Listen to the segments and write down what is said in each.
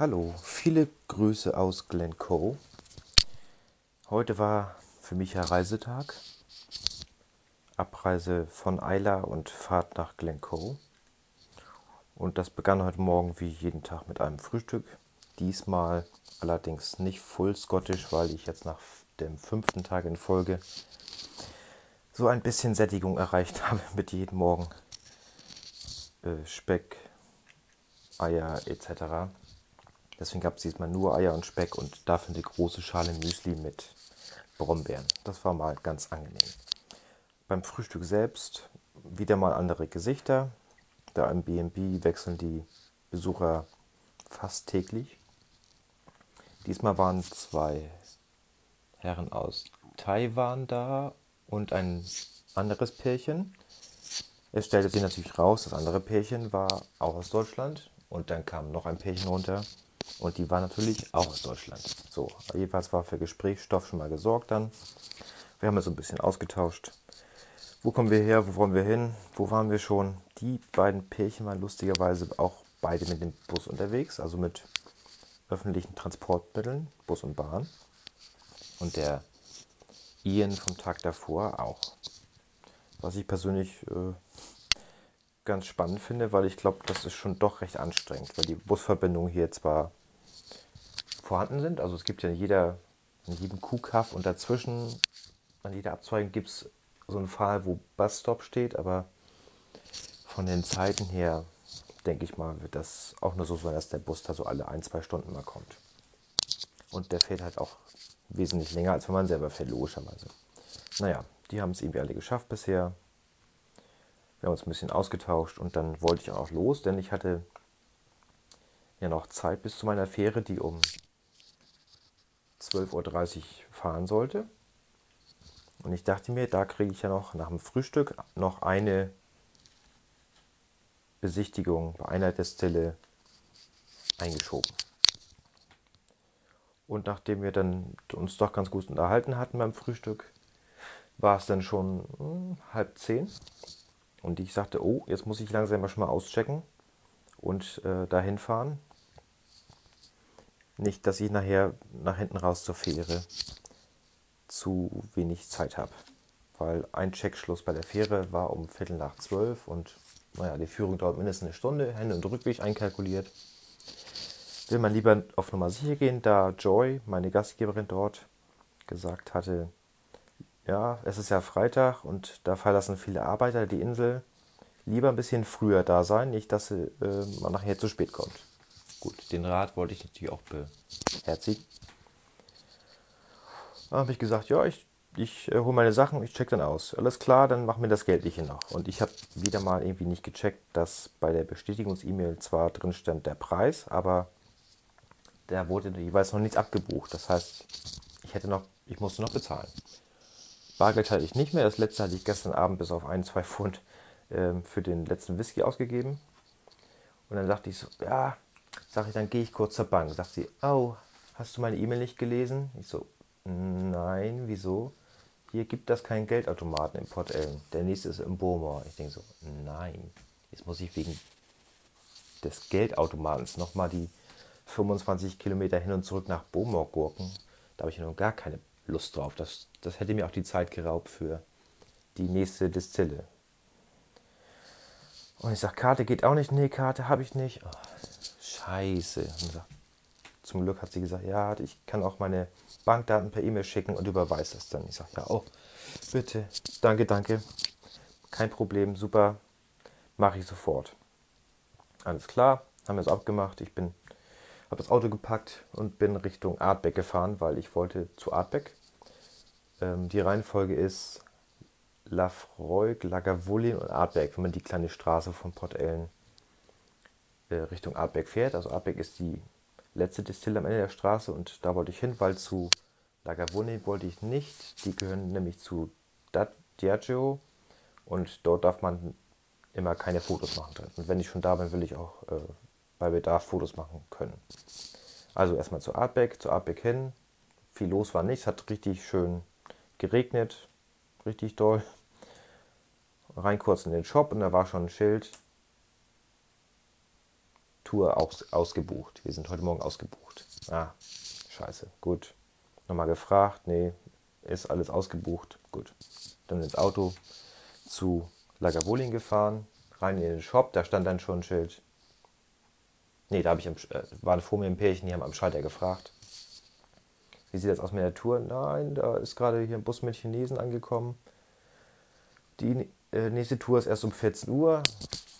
Hallo, viele Grüße aus Glencoe. Heute war für mich ein Reisetag. Abreise von Eila und Fahrt nach Glencoe. Und das begann heute Morgen wie jeden Tag mit einem Frühstück. Diesmal allerdings nicht full scottisch, weil ich jetzt nach dem fünften Tag in Folge so ein bisschen Sättigung erreicht habe mit jedem Morgen äh, Speck, Eier etc. Deswegen gab es diesmal nur Eier und Speck und dafür eine große Schale Müsli mit Brombeeren. Das war mal ganz angenehm. Beim Frühstück selbst wieder mal andere Gesichter. Da im BNB wechseln die Besucher fast täglich. Diesmal waren zwei Herren aus Taiwan da und ein anderes Pärchen. Es stellte sich natürlich raus, das andere Pärchen war auch aus Deutschland und dann kam noch ein Pärchen runter und die war natürlich auch aus Deutschland. So, jedenfalls war für Gesprächsstoff schon mal gesorgt dann. Wir haben uns so ein bisschen ausgetauscht. Wo kommen wir her? Wo wollen wir hin? Wo waren wir schon? Die beiden Pärchen waren lustigerweise auch beide mit dem Bus unterwegs, also mit öffentlichen Transportmitteln, Bus und Bahn. Und der Ian vom Tag davor auch. Was ich persönlich äh, ganz spannend finde, weil ich glaube, das ist schon doch recht anstrengend, weil die Busverbindungen hier zwar vorhanden sind. Also es gibt ja in, jeder, in jedem Kuhkaff und dazwischen, an jeder Abzweigung gibt es so einen Fall, wo Busstop steht, aber von den Zeiten her, denke ich mal, wird das auch nur so sein, dass der Bus da so alle ein, zwei Stunden mal kommt. Und der fährt halt auch wesentlich länger, als wenn man selber fährt, logischerweise. Naja, die haben es irgendwie alle geschafft bisher. Wir haben uns ein bisschen ausgetauscht und dann wollte ich auch los, denn ich hatte ja noch Zeit bis zu meiner Fähre, die um 12.30 Uhr fahren sollte. Und ich dachte mir, da kriege ich ja noch nach dem Frühstück noch eine Besichtigung bei einer Destille eingeschoben. Und nachdem wir dann uns doch ganz gut unterhalten hatten beim Frühstück, war es dann schon hm, halb zehn. Und ich sagte, oh, jetzt muss ich langsam mal schon mal auschecken und äh, dahin fahren. Nicht, dass ich nachher nach hinten raus zur Fähre zu wenig Zeit habe. Weil ein Checkschluss bei der Fähre war um Viertel nach zwölf und naja, die Führung dauert mindestens eine Stunde, Hände- und Rückweg einkalkuliert. Will man lieber auf Nummer sicher gehen, da Joy, meine Gastgeberin dort, gesagt hatte, ja, es ist ja Freitag und da verlassen viele Arbeiter die Insel. Lieber ein bisschen früher da sein, nicht dass äh, man nachher zu spät kommt. Gut, den Rat wollte ich natürlich auch beherzigen. Da habe ich gesagt, ja, ich, ich äh, hole meine Sachen, ich check dann aus. Alles klar, dann machen wir das Geldliche noch. Und ich habe wieder mal irgendwie nicht gecheckt, dass bei der Bestätigungs-E-Mail zwar drin stand der Preis, aber da wurde jeweils noch nichts abgebucht. Das heißt, ich hätte noch, ich musste noch bezahlen. Bargeld hatte ich nicht mehr. Das letzte hatte ich gestern Abend bis auf ein, zwei Pfund ähm, für den letzten Whisky ausgegeben. Und dann dachte ich so, ja, Sag ich, dann gehe ich kurz zur Bank. Sagt sie, oh, hast du meine E-Mail nicht gelesen? Ich so, nein, wieso? Hier gibt das keinen Geldautomaten in Port Ellen. Der nächste ist in Burma. Ich denke so, nein, jetzt muss ich wegen des Geldautomatens nochmal die 25 Kilometer hin und zurück nach Burma gurken. Da habe ich noch gar keine Lust drauf. Das, das hätte mir auch die Zeit geraubt für die nächste Distille. Und ich sage, Karte geht auch nicht. Nee, Karte habe ich nicht. Oh, Scheiße. zum Glück hat sie gesagt, ja, ich kann auch meine Bankdaten per E-Mail schicken und überweist das dann. Ich sage, ja, oh, bitte, danke, danke. Kein Problem, super, mache ich sofort. Alles klar, haben wir es abgemacht. Ich bin, habe das Auto gepackt und bin Richtung Artbeck gefahren, weil ich wollte zu Artbeck. Ähm, die Reihenfolge ist Lafroig, Lagavulin und Artbeck, wenn man die kleine Straße von Port Ellen äh, Richtung Artbeck fährt. Also Artbeck ist die letzte Distille am Ende der Straße und da wollte ich hin, weil zu Lagavulin wollte ich nicht. Die gehören nämlich zu Diageo und dort darf man immer keine Fotos machen drin. Und wenn ich schon da bin, will ich auch äh, bei Bedarf Fotos machen können. Also erstmal zu Artbeck, zu Artbeck hin. Viel los war nicht, es hat richtig schön geregnet, richtig doll. Rein kurz in den Shop und da war schon ein Schild, Tour aus, ausgebucht. Wir sind heute Morgen ausgebucht. Ah, scheiße. Gut. Nochmal gefragt. Nee, ist alles ausgebucht. Gut. Dann ins Auto zu Lagavulin gefahren. Rein in den Shop. Da stand dann schon ein Schild. Nee, da habe ich am, äh, waren vor mir im Pärchen, die haben am Schalter gefragt. Wie sieht das aus mit der Tour? Nein, da ist gerade hier ein Bus mit Chinesen angekommen. Die äh, nächste Tour ist erst um 14 Uhr.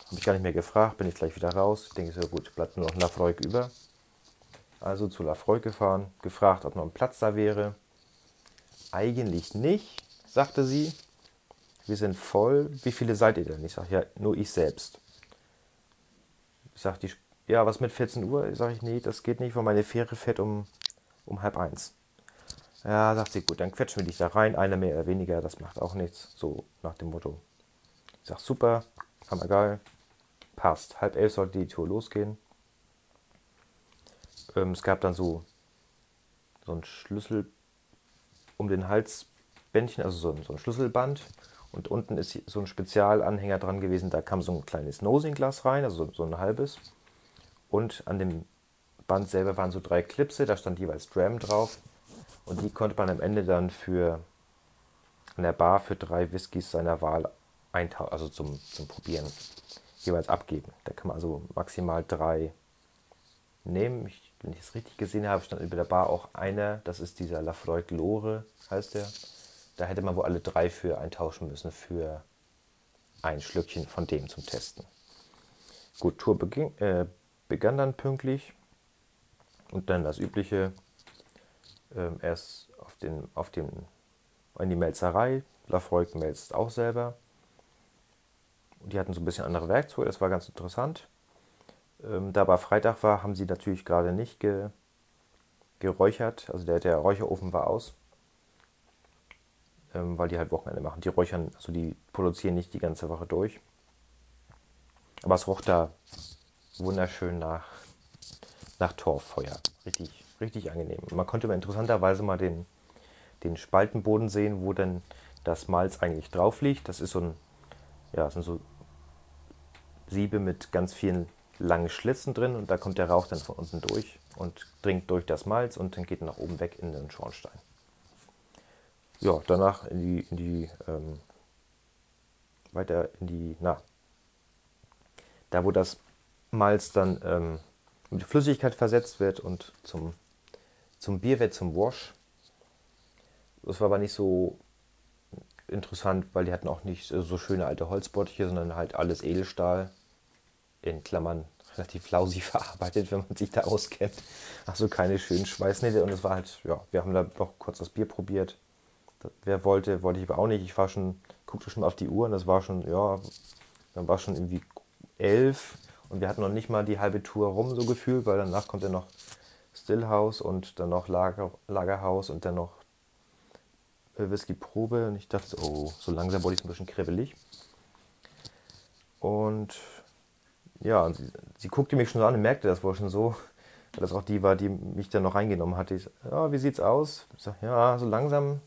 Habe ich gar nicht mehr gefragt, bin ich gleich wieder raus. Ich denke so, gut, bleibt nur noch Lafroig über. Also zu Lafroig gefahren, gefragt, ob noch ein Platz da wäre. Eigentlich nicht, sagte sie. Wir sind voll. Wie viele seid ihr denn? Ich sage, ja, nur ich selbst. Ich sage, ja, was mit 14 Uhr? Sage ich, nee, das geht nicht, weil meine Fähre fährt um, um halb eins. Ja, sagt sie, gut, dann quetschen wir dich da rein, einer mehr oder weniger, das macht auch nichts. So nach dem Motto. Ich sag, super, hammergeil, passt. Halb elf sollte die Tour losgehen. Ähm, es gab dann so, so ein Schlüssel um den Halsbändchen, also so, so ein Schlüsselband. Und unten ist so ein Spezialanhänger dran gewesen, da kam so ein kleines Nosing-Glas rein, also so, so ein halbes. Und an dem Band selber waren so drei Clipse, da stand jeweils Dram drauf. Und die konnte man am Ende dann für an der Bar für drei Whiskys seiner Wahl eintauschen, also zum, zum Probieren jeweils abgeben. Da kann man also maximal drei nehmen. Ich, wenn ich es richtig gesehen habe, stand über der Bar auch einer, das ist dieser Lafroig Lore, heißt der. Da hätte man wohl alle drei für eintauschen müssen für ein Schlückchen von dem zum Testen. Gut, Tour beging, äh, begann dann pünktlich und dann das übliche ähm, erst auf den, auf den, in die Melzerei. Lafroig melzt auch selber. Und die hatten so ein bisschen andere Werkzeuge, das war ganz interessant. Ähm, da aber Freitag war, haben sie natürlich gerade nicht ge, geräuchert. Also der, der Räucherofen war aus. Ähm, weil die halt Wochenende machen. Die räuchern, also die produzieren nicht die ganze Woche durch. Aber es roch da wunderschön nach, nach Torffeuer. Richtig richtig angenehm. Man konnte aber interessanterweise mal den, den Spaltenboden sehen, wo dann das Malz eigentlich drauf liegt. Das ist so ein, ja, sind so Siebe mit ganz vielen langen Schlitzen drin und da kommt der Rauch dann von unten durch und dringt durch das Malz und dann geht nach oben weg in den Schornstein. Ja, danach in die, in die ähm, weiter in die, na, da wo das Malz dann ähm, mit Flüssigkeit versetzt wird und zum zum Bier wird zum Wash. Das war aber nicht so interessant, weil die hatten auch nicht so schöne alte Holzbottiche, sondern halt alles Edelstahl. In Klammern relativ lausig verarbeitet, wenn man sich da auskennt. Also keine schönen Schweißnähte. Und es war halt, ja, wir haben da noch kurz das Bier probiert. Wer wollte, wollte ich aber auch nicht. Ich war schon, guckte schon auf die Uhr und das war schon, ja, dann war schon irgendwie elf. Und wir hatten noch nicht mal die halbe Tour rum, so gefühlt, weil danach kommt ja noch Stillhouse und dann noch Lager, Lagerhaus und dann noch Whisky-Probe. Und ich dachte, oh, so langsam wurde ich ein bisschen kribbelig. Und ja, und sie, sie, guckte mich schon so an und merkte das wohl schon so, weil das auch die war, die mich dann noch reingenommen hatte. Ich, ja, wie sieht's aus? Ich sag, ja, so langsam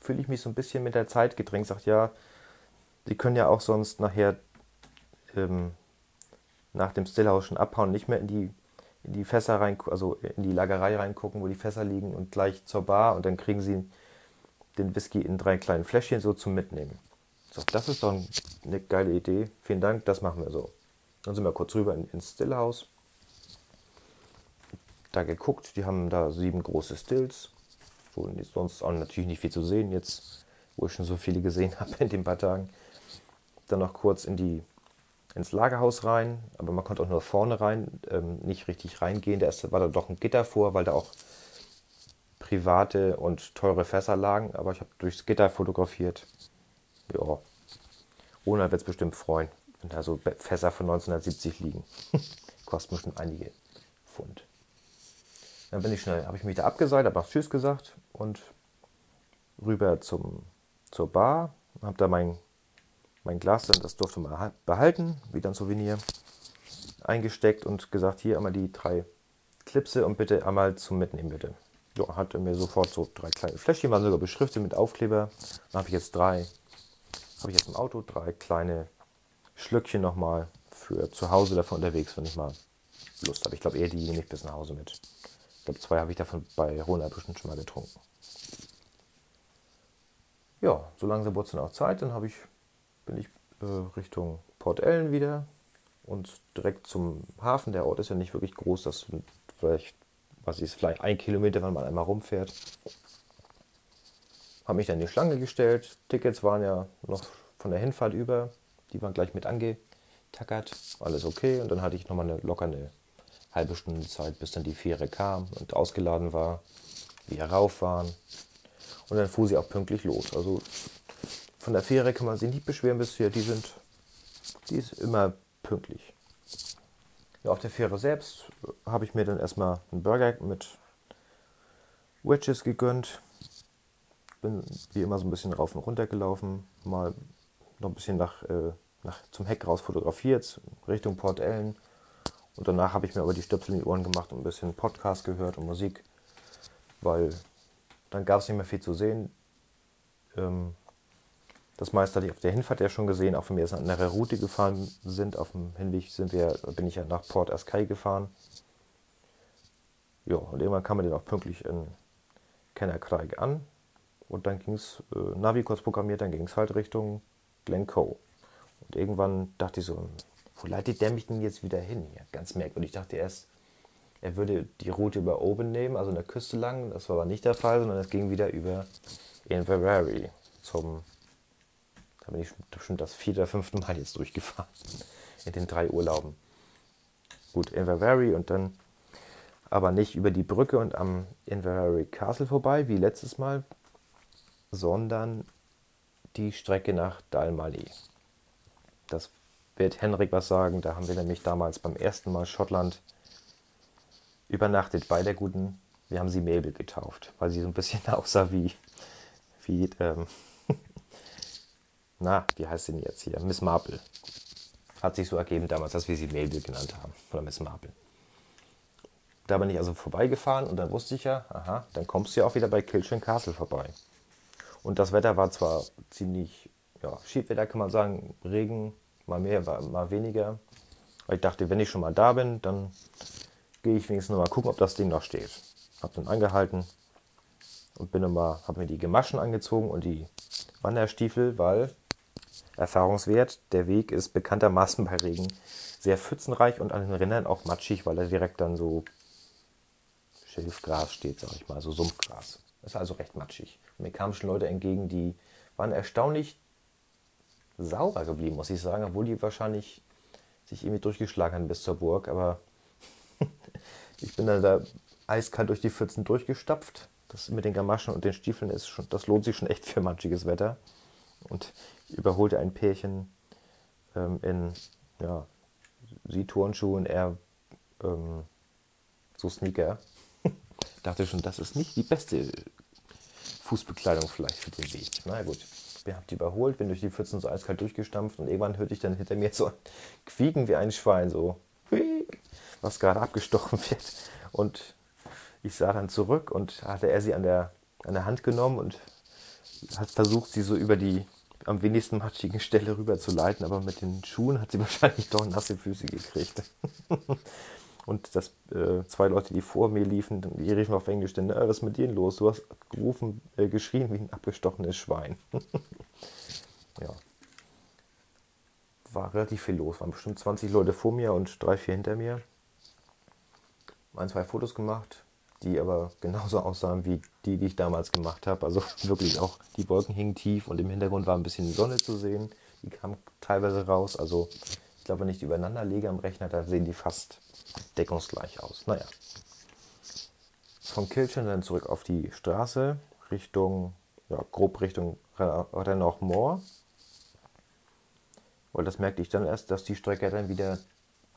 fühle ich mich so ein bisschen mit der Zeit gedrängt. Sagt, ja, Sie können ja auch sonst nachher ähm, nach dem Stillhouse schon abhauen, nicht mehr in die in die Fässer rein, also in die Lagerei reingucken, wo die Fässer liegen und gleich zur Bar und dann kriegen sie den Whisky in drei kleinen Fläschchen so zum Mitnehmen. So, das ist doch eine geile Idee. Vielen Dank, das machen wir so. Dann sind wir kurz rüber in, ins Stillhaus. Da geguckt, die haben da sieben große Stills. Wo sonst auch natürlich nicht viel zu sehen, jetzt, wo ich schon so viele gesehen habe in den paar Tagen. Dann noch kurz in die ins Lagerhaus rein, aber man konnte auch nur vorne rein, ähm, nicht richtig reingehen. Da war da doch ein Gitter vor, weil da auch private und teure Fässer lagen, aber ich habe durchs Gitter fotografiert. Ja, Ona wird es bestimmt freuen, wenn da so Fässer von 1970 liegen. Kosten bestimmt einige Pfund. Dann bin ich schnell, habe ich mich da abgeseilt, habe auch Tschüss gesagt und rüber zum, zur Bar, habe da mein mein Glas, dann, das durfte man behalten, wieder ein Souvenir, eingesteckt und gesagt, hier einmal die drei Klipse und bitte einmal zum Mitnehmen, bitte. Ja, hatte mir sofort so drei kleine Fläschchen, waren sogar beschriftet mit Aufkleber. Dann habe ich jetzt drei, habe ich jetzt im Auto drei kleine Schlückchen nochmal für zu Hause davon unterwegs, wenn ich mal Lust habe. Ich glaube eher, die nehme bis nach Hause mit. Ich glaube, zwei habe ich davon bei Rona bestimmt schon mal getrunken. Ja, so langsam wurde es dann auch Zeit. Dann ich, bin ich äh, Richtung Port Ellen wieder und direkt zum Hafen. Der Ort ist ja nicht wirklich groß. Das sind vielleicht, was ist, vielleicht ein Kilometer, wenn man einmal rumfährt. Habe mich dann in die Schlange gestellt. Tickets waren ja noch von der Hinfahrt über. Die waren gleich mit angetackert. Alles okay. Und dann hatte ich nochmal eine, locker eine halbe Stunde Zeit, bis dann die Fähre kam und ausgeladen war. Wir rauf waren. Und dann fuhr sie auch pünktlich los. Also von der Fähre kann man sich nicht beschweren bisher. Die sind, die ist immer pünktlich. Ja, auf der Fähre selbst habe ich mir dann erstmal einen Burger mit Wedges gegönnt. Bin wie immer so ein bisschen rauf und runter gelaufen. Mal noch ein bisschen nach, äh, nach zum Heck raus fotografiert, Richtung Port Ellen. Und danach habe ich mir aber die Stöpsel in die Ohren gemacht und ein bisschen Podcast gehört und Musik, weil dann gab es nicht mehr viel zu sehen. Ähm, das meiste hatte ich auf der Hinfahrt ja schon gesehen, auch wenn wir jetzt eine andere Route gefahren sind. Auf dem Hinweg sind wir, bin ich ja nach Port Ascay gefahren. Ja, und irgendwann kam man dann auch pünktlich in Kennercraig an. Und dann ging es, äh, Navi kurz programmiert, dann ging es halt Richtung Glencoe. Und irgendwann dachte ich so, wo leitet der mich denn jetzt wieder hin? Ja, ganz merkwürdig. Ich dachte erst, er würde die Route über Oben nehmen, also in der Küste lang. Das war aber nicht der Fall, sondern es ging wieder über Inverary zum. Da bin ich bestimmt das vierte oder fünfte Mal jetzt durchgefahren. In den drei Urlauben. Gut, Inverary und dann aber nicht über die Brücke und am Inverary Castle vorbei, wie letztes Mal, sondern die Strecke nach Dalmally. Das wird Henrik was sagen. Da haben wir nämlich damals beim ersten Mal Schottland übernachtet bei der guten, wir haben sie Mabel getauft, weil sie so ein bisschen aussah wie, wie ähm, na, wie heißt sie denn jetzt hier? Miss Marple. Hat sich so ergeben damals, dass wir sie Mabel genannt haben. Oder Miss Marple. Da bin ich also vorbeigefahren und dann wusste ich ja, aha, dann kommst du ja auch wieder bei Kilchen Castle vorbei. Und das Wetter war zwar ziemlich, ja, Schiedwetter kann man sagen, Regen, mal mehr, mal weniger. Aber ich dachte, wenn ich schon mal da bin, dann gehe ich wenigstens noch mal gucken, ob das Ding noch steht. Habe dann angehalten und bin nochmal, habe mir die Gemaschen angezogen und die Wanderstiefel, weil Erfahrungswert, der Weg ist bekanntermaßen bei Regen sehr pfützenreich und an den Rändern auch matschig, weil er direkt dann so Schilfgras steht, sag ich mal, so Sumpfgras. ist also recht matschig. Mir kamen schon Leute entgegen, die waren erstaunlich sauber geblieben, muss ich sagen, obwohl die wahrscheinlich sich irgendwie durchgeschlagen haben bis zur Burg, aber ich bin dann da eiskalt durch die Pfützen durchgestapft. Das mit den Gamaschen und den Stiefeln ist schon, das lohnt sich schon echt für matschiges Wetter. Und überholte ein Pärchen ähm, in ja, sie Turnschuhen, er ähm, so Sneaker. Dachte schon, das ist nicht die beste Fußbekleidung vielleicht für den Weg. Na gut, wir haben die überholt, bin durch die Pfützen so eiskalt durchgestampft und irgendwann hörte ich dann hinter mir so quieken wie ein Schwein, so was gerade abgestochen wird. Und ich sah dann zurück und hatte er sie an der, an der Hand genommen und hat versucht, sie so über die am wenigsten matschigen Stelle rüber zu leiten, aber mit den Schuhen hat sie wahrscheinlich doch nasse Füße gekriegt. und das äh, zwei Leute, die vor mir liefen, die riefen auf Englisch, denn, äh, was ist mit dir los? Du hast gerufen, äh, geschrien wie ein abgestochenes Schwein. ja. War relativ viel los, waren bestimmt 20 Leute vor mir und drei, vier hinter mir ein, zwei Fotos gemacht, die aber genauso aussahen wie die, die ich damals gemacht habe. Also wirklich auch, die Wolken hingen tief und im Hintergrund war ein bisschen Sonne zu sehen. Die kam teilweise raus. Also ich glaube, wenn ich die übereinander lege am Rechner, dann sehen die fast deckungsgleich aus. Naja. Von Kilchen dann zurück auf die Straße, Richtung, ja, grob Richtung Rennoch Moor. Weil das merkte ich dann erst, dass die Strecke dann wieder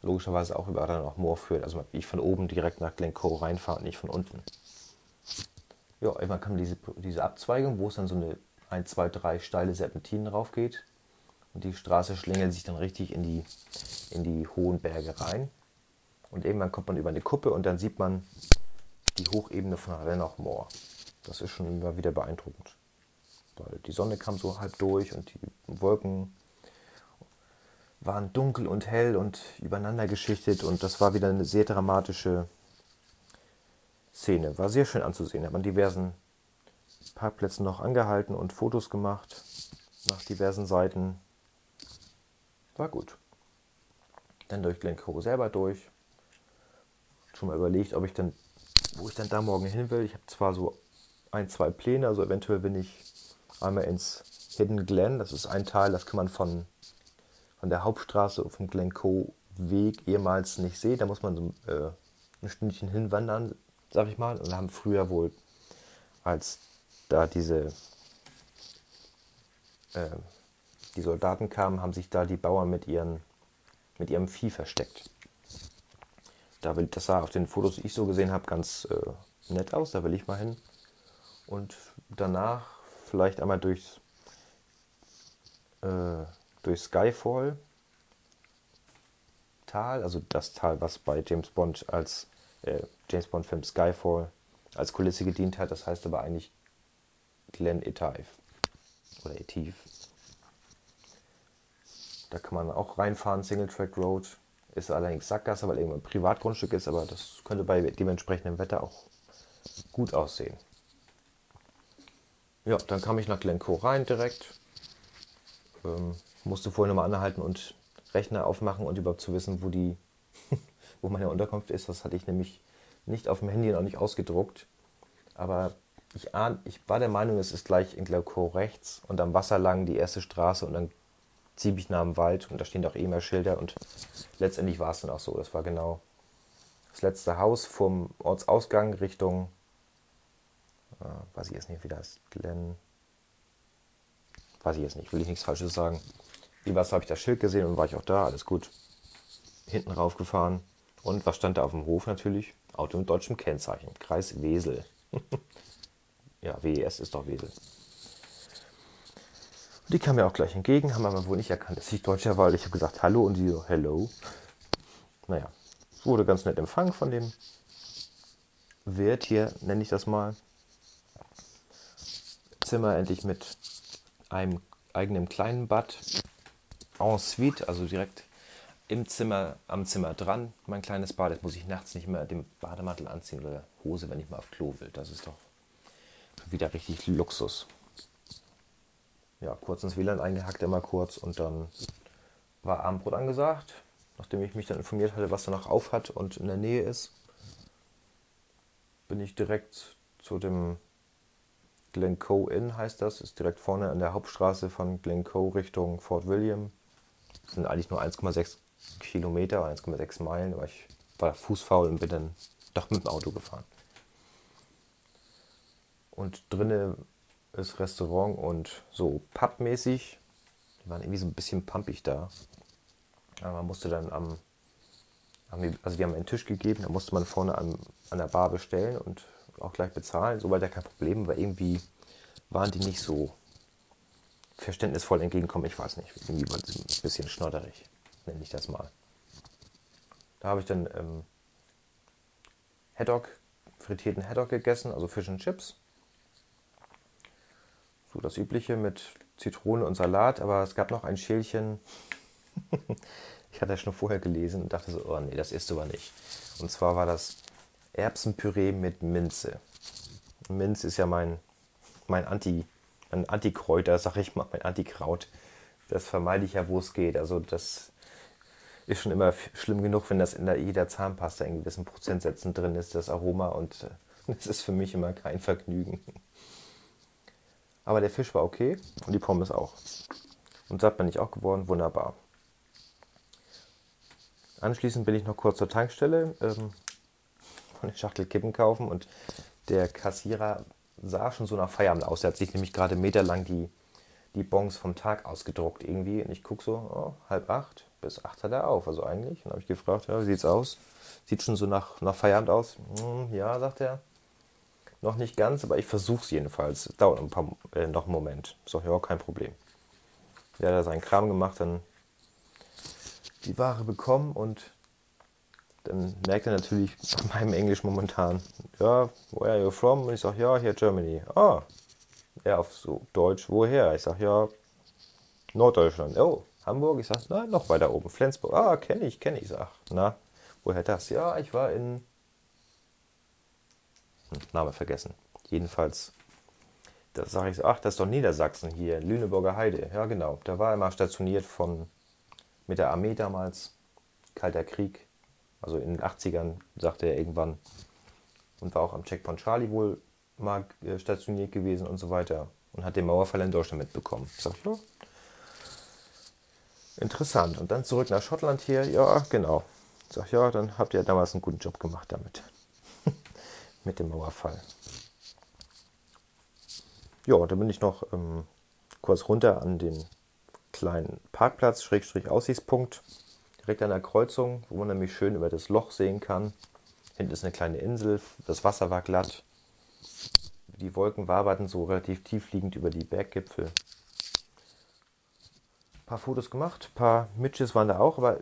logischerweise auch über noch Moor führt. Also ich von oben direkt nach Glencoe reinfahre und nicht von unten. Ja, irgendwann kam diese, diese Abzweigung, wo es dann so eine 1, 2, 3 steile Serpentinen rauf geht. Und die Straße schlängelt sich dann richtig in die, in die hohen Berge rein. Und irgendwann kommt man über eine Kuppe und dann sieht man die Hochebene von Rennoch Moor. Das ist schon immer wieder beeindruckend. Weil die Sonne kam so halb durch und die Wolken waren dunkel und hell und übereinander geschichtet und das war wieder eine sehr dramatische Szene. War sehr schön anzusehen. Hat man diversen Parkplätzen noch angehalten und Fotos gemacht nach diversen Seiten. War gut. Dann durch Glencoe selber durch. Schon mal überlegt, ob ich dann, wo ich dann da morgen hin will. Ich habe zwar so ein, zwei Pläne, also eventuell bin ich einmal ins Hidden Glen. Das ist ein Teil, das kann man von, von der Hauptstraße vom Glencoe Weg ehemals nicht sehen. Da muss man so äh, ein Stündchen hinwandern, sag ich mal. Und haben früher wohl, als da diese äh, die Soldaten kamen, haben sich da die Bauern mit, ihren, mit ihrem Vieh versteckt. Da will, das sah auf den Fotos, die ich so gesehen habe, ganz äh, nett aus. Da will ich mal hin. Und danach vielleicht einmal durchs, äh, durch Skyfall Tal, also das Tal, was bei James Bond als äh, James Bond Film Skyfall als Kulisse gedient hat. Das heißt aber eigentlich Glen Etive oder Etive. Da kann man auch reinfahren, Single Track Road. Ist allerdings Sackgasse, weil irgendwann ein Privatgrundstück ist, aber das könnte bei dementsprechendem Wetter auch gut aussehen. Ja, dann kam ich nach Glencoe rein direkt. Ähm, musste vorher nochmal anhalten und Rechner aufmachen und überhaupt zu wissen, wo die, wo meine Unterkunft ist. Das hatte ich nämlich nicht auf dem Handy und auch nicht ausgedruckt. Aber ich, ahn, ich war der Meinung, es ist gleich in Glencoe rechts und am Wasser lang die erste Straße und dann ziemlich nah am Wald und da stehen auch eh mehr Schilder und letztendlich war es dann auch so. Das war genau das letzte Haus vom Ortsausgang Richtung, äh, weiß ich jetzt nicht, wie das Glen, weiß ich jetzt nicht, will ich nichts Falsches sagen. Was habe ich das Schild gesehen und war ich auch da, alles gut. Hinten raufgefahren und was stand da auf dem Hof natürlich? Auto mit deutschem Kennzeichen, Kreis Wesel. ja, WES ist doch Wesel. Die kam mir auch gleich entgegen, haben aber wohl nicht erkannt, dass ich Deutscher war. Ich habe gesagt Hallo und sie so Hello. Naja, wurde ganz nett empfangen von dem Wirt hier, nenne ich das mal. Zimmer endlich mit einem eigenen kleinen Bad. En suite, also direkt im Zimmer, am Zimmer dran. Mein kleines Bad. Jetzt muss ich nachts nicht mehr den Bademantel anziehen oder Hose, wenn ich mal auf Klo will. Das ist doch wieder richtig Luxus ja, kurz ins WLAN eingehackt, immer kurz und dann war Abendbrot angesagt, nachdem ich mich dann informiert hatte, was da noch auf hat und in der Nähe ist, bin ich direkt zu dem Glencoe Inn, heißt das, ist direkt vorne an der Hauptstraße von Glencoe Richtung Fort William. Sind eigentlich nur 1,6 Kilometer, 1,6 Meilen, aber ich war fußfaul und bin dann doch mit dem Auto gefahren. Und drinnen ist Restaurant und so pubmäßig. Die waren irgendwie so ein bisschen pumpig da. Aber man musste dann am, also die haben einen Tisch gegeben, da musste man vorne an, an der Bar bestellen und auch gleich bezahlen. Soweit ja kein Problem, aber irgendwie waren die nicht so verständnisvoll entgegenkommen. Ich weiß nicht, ein bisschen schnodderig, nenne ich das mal. Da habe ich dann ähm, Haddock, frittierten Haddock gegessen, also Fish and Chips. So das Übliche mit Zitrone und Salat, aber es gab noch ein Schälchen. ich hatte ja schon vorher gelesen und dachte so, oh nee, das isst du aber nicht. Und zwar war das Erbsenpüree mit Minze. Minze ist ja mein, mein Anti, mein Antikräuter, sag ich mal, mein Antikraut. Das vermeide ich ja, wo es geht. Also das ist schon immer schlimm genug, wenn das in der, jeder Zahnpasta in gewissen Prozentsätzen drin ist, das Aroma. Und äh, das ist für mich immer kein Vergnügen. Aber der Fisch war okay und die Pommes auch. Und satt bin ich auch geworden, wunderbar. Anschließend bin ich noch kurz zur Tankstelle, ähm, eine Schachtel Kippen kaufen und der Kassierer sah schon so nach Feierabend aus. Er hat sich nämlich gerade meterlang die, die Bons vom Tag ausgedruckt irgendwie. Und ich gucke so, oh, halb acht bis acht hat er auf. Also eigentlich. Und habe ich gefragt, ja, wie sieht's aus? Sieht schon so nach, nach Feierabend aus? Hm, ja, sagt er. Noch nicht ganz, aber ich versuche es jedenfalls. Dauert ein paar, äh, noch einen Moment. So, ja, kein Problem. Hat da seinen Kram gemacht, dann die Ware bekommen und dann merkt er natürlich bei meinem Englisch momentan, ja, where are you from? Und ich sage, ja, hier Germany. Ah, ja, auf so Deutsch, woher? Ich sage, ja, Norddeutschland. Oh, Hamburg? Ich sage, nein, noch weiter oben, Flensburg. Ah, kenne ich, kenne ich. Ich na, woher das? Ja, ich war in... Hm, Name vergessen. Jedenfalls, da sage ich ach, das ist doch Niedersachsen hier, Lüneburger Heide. Ja, genau. Da war er mal stationiert von, mit der Armee damals, Kalter Krieg. Also in den 80ern, sagte er irgendwann. Und war auch am Checkpoint Charlie wohl mal äh, stationiert gewesen und so weiter. Und hat den Mauerfall in Deutschland mitbekommen. Sag ich, ja, Interessant. Und dann zurück nach Schottland hier. Ja, genau. Sag ja, dann habt ihr damals einen guten Job gemacht damit. Mit dem Mauerfall. Ja, dann bin ich noch ähm, kurz runter an den kleinen Parkplatz, Schrägstrich Aussichtspunkt, direkt an der Kreuzung, wo man nämlich schön über das Loch sehen kann. Hinten ist eine kleine Insel, das Wasser war glatt. Die Wolken waberten so relativ tiefliegend über die Berggipfel paar Fotos gemacht, ein paar Midges waren da auch, aber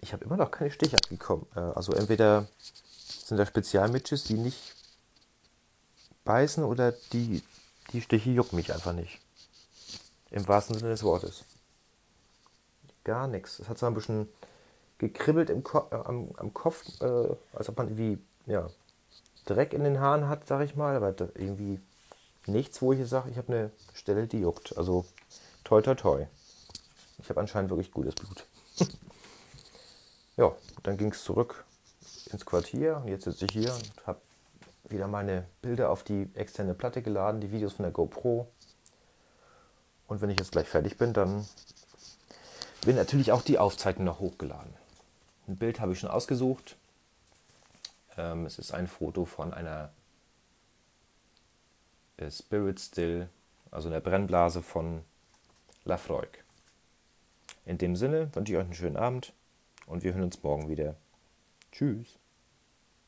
ich habe immer noch keine Stiche abgekommen. Äh, also entweder sind da Spezial-Midges, die nicht beißen oder die, die Stiche jucken mich einfach nicht. Im wahrsten Sinne des Wortes. Gar nichts. Es hat zwar ein bisschen gekribbelt im Ko äh, am, am, Kopf, äh, als ob man irgendwie ja, Dreck in den Haaren hat, sag ich mal, aber irgendwie nichts, wo ich sage, ich habe eine Stelle, die juckt. Also toi toi toi. Ich habe anscheinend wirklich gutes Blut. ja, dann ging es zurück ins Quartier und jetzt sitze ich hier und habe wieder meine Bilder auf die externe Platte geladen, die Videos von der GoPro. Und wenn ich jetzt gleich fertig bin, dann werden natürlich auch die Aufzeichnungen noch hochgeladen. Ein Bild habe ich schon ausgesucht. Ähm, es ist ein Foto von einer äh, Spirit Still, also einer Brennblase von Lafroig. In dem Sinne wünsche ich euch einen schönen Abend und wir hören uns morgen wieder. Tschüss.